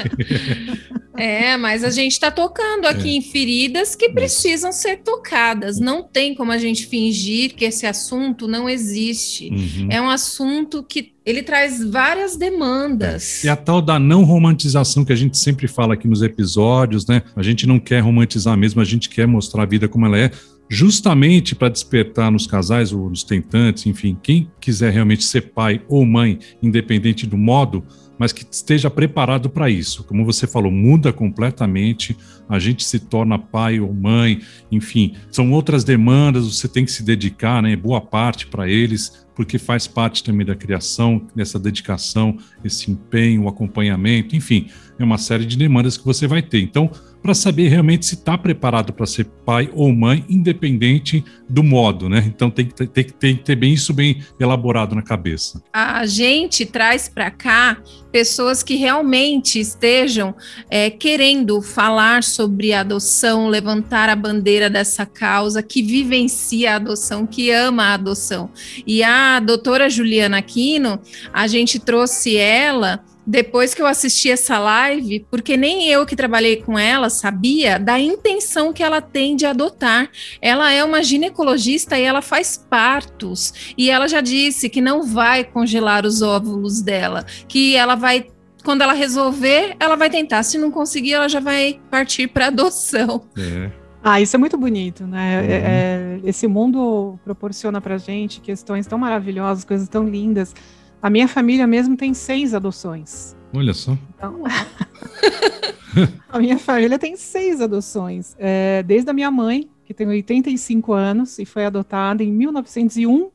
É, mas a gente está tocando aqui é. em feridas que precisam ser tocadas. Não tem como a gente fingir que esse assunto não existe. Uhum. É um assunto que ele traz várias demandas. É. E a tal da não romantização que a gente sempre fala aqui nos episódios, né? A gente não quer romantizar mesmo, a gente quer mostrar a vida como ela é, justamente para despertar nos casais ou nos tentantes, enfim, quem quiser realmente ser pai ou mãe, independente do modo, mas que esteja preparado para isso. Como você falou, muda completamente, a gente se torna pai ou mãe, enfim, são outras demandas, você tem que se dedicar, né, boa parte para eles, porque faz parte também da criação, dessa dedicação, esse empenho, o acompanhamento, enfim, é uma série de demandas que você vai ter. Então, para saber realmente se está preparado para ser pai ou mãe, independente do modo, né? Então tem que, ter, tem, ter bem isso bem elaborado na cabeça. A gente traz para cá pessoas que realmente estejam é, querendo falar sobre adoção, levantar a bandeira dessa causa, que vivencia a adoção, que ama a adoção. E a doutora Juliana Aquino, a gente trouxe ela depois que eu assisti essa live, porque nem eu que trabalhei com ela sabia da intenção que ela tem de adotar. Ela é uma ginecologista e ela faz partos. E ela já disse que não vai congelar os óvulos dela, que ela vai quando ela resolver, ela vai tentar. Se não conseguir, ela já vai partir para adoção. É. Ah, isso é muito bonito, né? Uhum. É, é, esse mundo proporciona para gente questões tão maravilhosas, coisas tão lindas. A minha família mesmo tem seis adoções. Olha só. Então, a minha família tem seis adoções. É, desde a minha mãe, que tem 85 anos e foi adotada em 1901.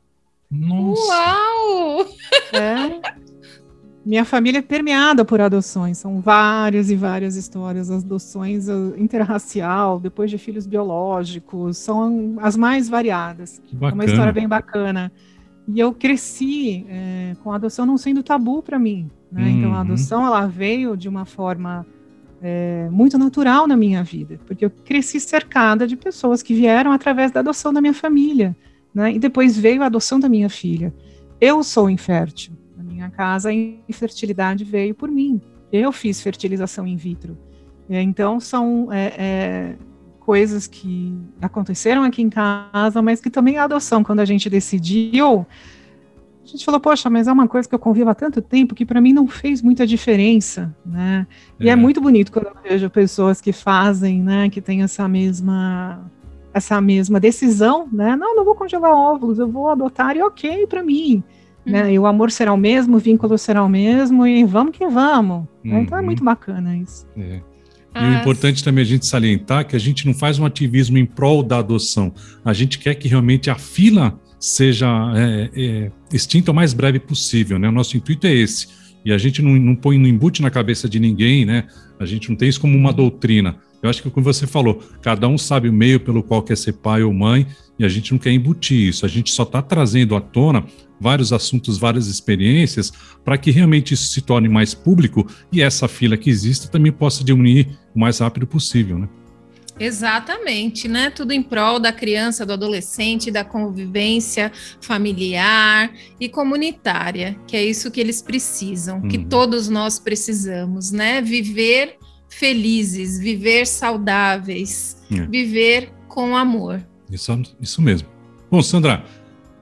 Nossa! Uau! É. Minha família é permeada por adoções, são várias e várias histórias, adoções uh, interracial, depois de filhos biológicos, são as mais variadas. É uma história bem bacana. E eu cresci é, com a adoção não sendo tabu para mim. Né? Uhum. Então a adoção ela veio de uma forma é, muito natural na minha vida, porque eu cresci cercada de pessoas que vieram através da adoção da minha família, né? E depois veio a adoção da minha filha. Eu sou infértil minha casa, a infertilidade veio por mim. Eu fiz fertilização in vitro. É, então, são é, é, coisas que aconteceram aqui em casa, mas que também a adoção, quando a gente decidiu, a gente falou, poxa, mas é uma coisa que eu convivo há tanto tempo que para mim não fez muita diferença, né? E é. é. muito bonito quando eu vejo pessoas que fazem, né, que têm essa mesma essa mesma decisão, né? Não, não vou congelar óvulos, eu vou adotar e ok para mim. Né? Uhum. E o amor será o mesmo, o vínculo será o mesmo, e vamos que vamos. Uhum. Então é muito bacana isso. É. E o importante também é a gente salientar que a gente não faz um ativismo em prol da adoção. A gente quer que realmente a fila seja é, é, extinta o mais breve possível, né? O nosso intuito é esse. E a gente não, não põe no embute na cabeça de ninguém, né? A gente não tem isso como uma doutrina. Eu acho que como você falou, cada um sabe o meio pelo qual quer ser pai ou mãe, e a gente não quer embutir isso. A gente só está trazendo à tona vários assuntos, várias experiências, para que realmente isso se torne mais público e essa fila que existe também possa diminuir o mais rápido possível, né? Exatamente, né? Tudo em prol da criança, do adolescente, da convivência familiar e comunitária, que é isso que eles precisam, uhum. que todos nós precisamos, né? Viver felizes, viver saudáveis, é. viver com amor. Isso, isso mesmo. Bom, Sandra,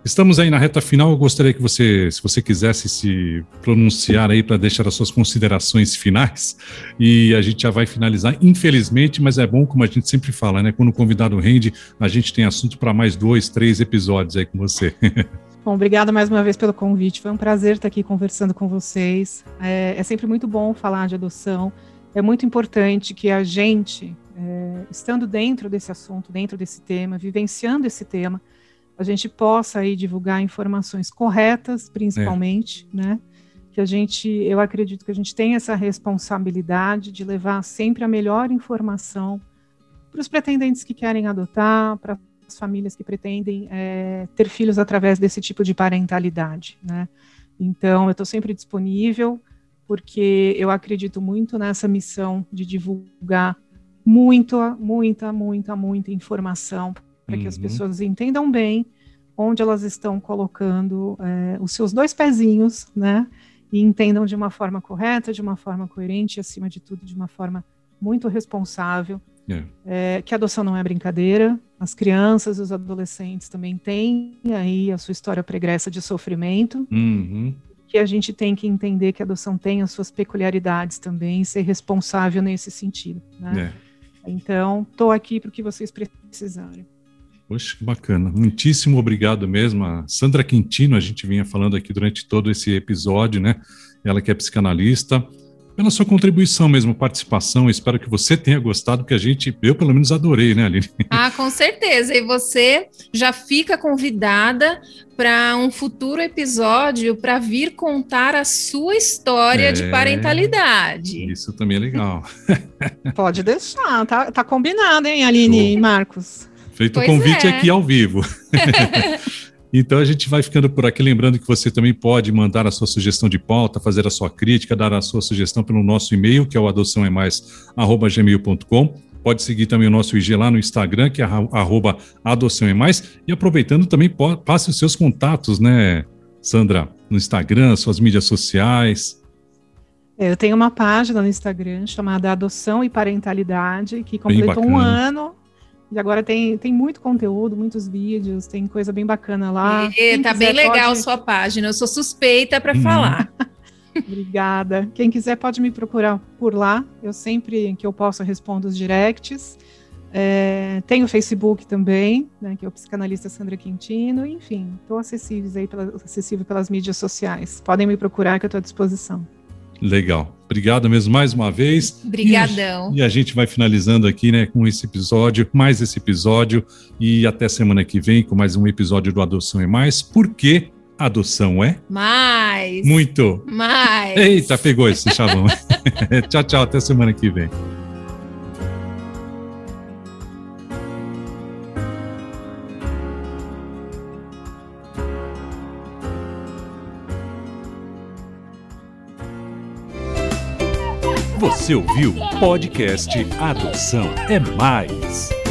Estamos aí na reta final. Eu gostaria que você, se você quisesse se pronunciar aí para deixar as suas considerações finais. E a gente já vai finalizar, infelizmente, mas é bom, como a gente sempre fala, né? Quando o convidado rende, a gente tem assunto para mais dois, três episódios aí com você. Bom, obrigada mais uma vez pelo convite. Foi um prazer estar aqui conversando com vocês. É, é sempre muito bom falar de adoção. É muito importante que a gente, é, estando dentro desse assunto, dentro desse tema, vivenciando esse tema, a gente possa aí divulgar informações corretas, principalmente, é. né? Que a gente, eu acredito que a gente tem essa responsabilidade de levar sempre a melhor informação para os pretendentes que querem adotar, para as famílias que pretendem é, ter filhos através desse tipo de parentalidade, né? Então, eu estou sempre disponível, porque eu acredito muito nessa missão de divulgar muita, muita, muita, muita informação para uhum. que as uhum. pessoas entendam bem onde elas estão colocando é, os seus dois pezinhos, né? E entendam de uma forma correta, de uma forma coerente, acima de tudo, de uma forma muito responsável. Yeah. É, que a adoção não é brincadeira. As crianças, os adolescentes também têm aí a sua história pregressa de sofrimento. Uhum. Que a gente tem que entender que a adoção tem as suas peculiaridades também e ser responsável nesse sentido. Né? Yeah. Então, estou aqui para o que vocês precisarem. Poxa, que bacana. Muitíssimo obrigado mesmo. A Sandra Quintino, a gente vinha falando aqui durante todo esse episódio, né? Ela que é psicanalista, pela sua contribuição mesmo, participação. Espero que você tenha gostado, porque a gente, eu pelo menos adorei, né, Aline? Ah, com certeza. E você já fica convidada para um futuro episódio para vir contar a sua história é, de parentalidade. Isso também é legal. Pode deixar, tá, tá combinado, hein, Aline Show. e Marcos? Feito o convite é. aqui ao vivo. então a gente vai ficando por aqui, lembrando que você também pode mandar a sua sugestão de pauta, fazer a sua crítica, dar a sua sugestão pelo nosso e-mail, que é o adoçãoemais@gmail.com. Pode seguir também o nosso IG lá no Instagram, que é arroba adoção é mais. E aproveitando também, passe os seus contatos, né, Sandra? No Instagram, suas mídias sociais. É, eu tenho uma página no Instagram chamada Adoção e Parentalidade, que completou um ano e agora tem, tem muito conteúdo, muitos vídeos, tem coisa bem bacana lá. E, tá bem legal pode... sua página, eu sou suspeita para uhum. falar. Obrigada. Quem quiser pode me procurar por lá. Eu sempre que eu posso respondo os directs. É, tem o Facebook também, né, que é o psicanalista Sandra Quintino. Enfim, estou acessível aí pelas mídias sociais. Podem me procurar que eu estou à disposição. Legal. Obrigado mesmo mais uma vez. Obrigadão. E a, e a gente vai finalizando aqui, né, com esse episódio, mais esse episódio e até semana que vem com mais um episódio do Adoção e Mais, porque adoção é mais. Muito. Mais. Eita, pegou esse chavão. tchau, tchau, até semana que vem. Você ouviu podcast Adoção é Mais.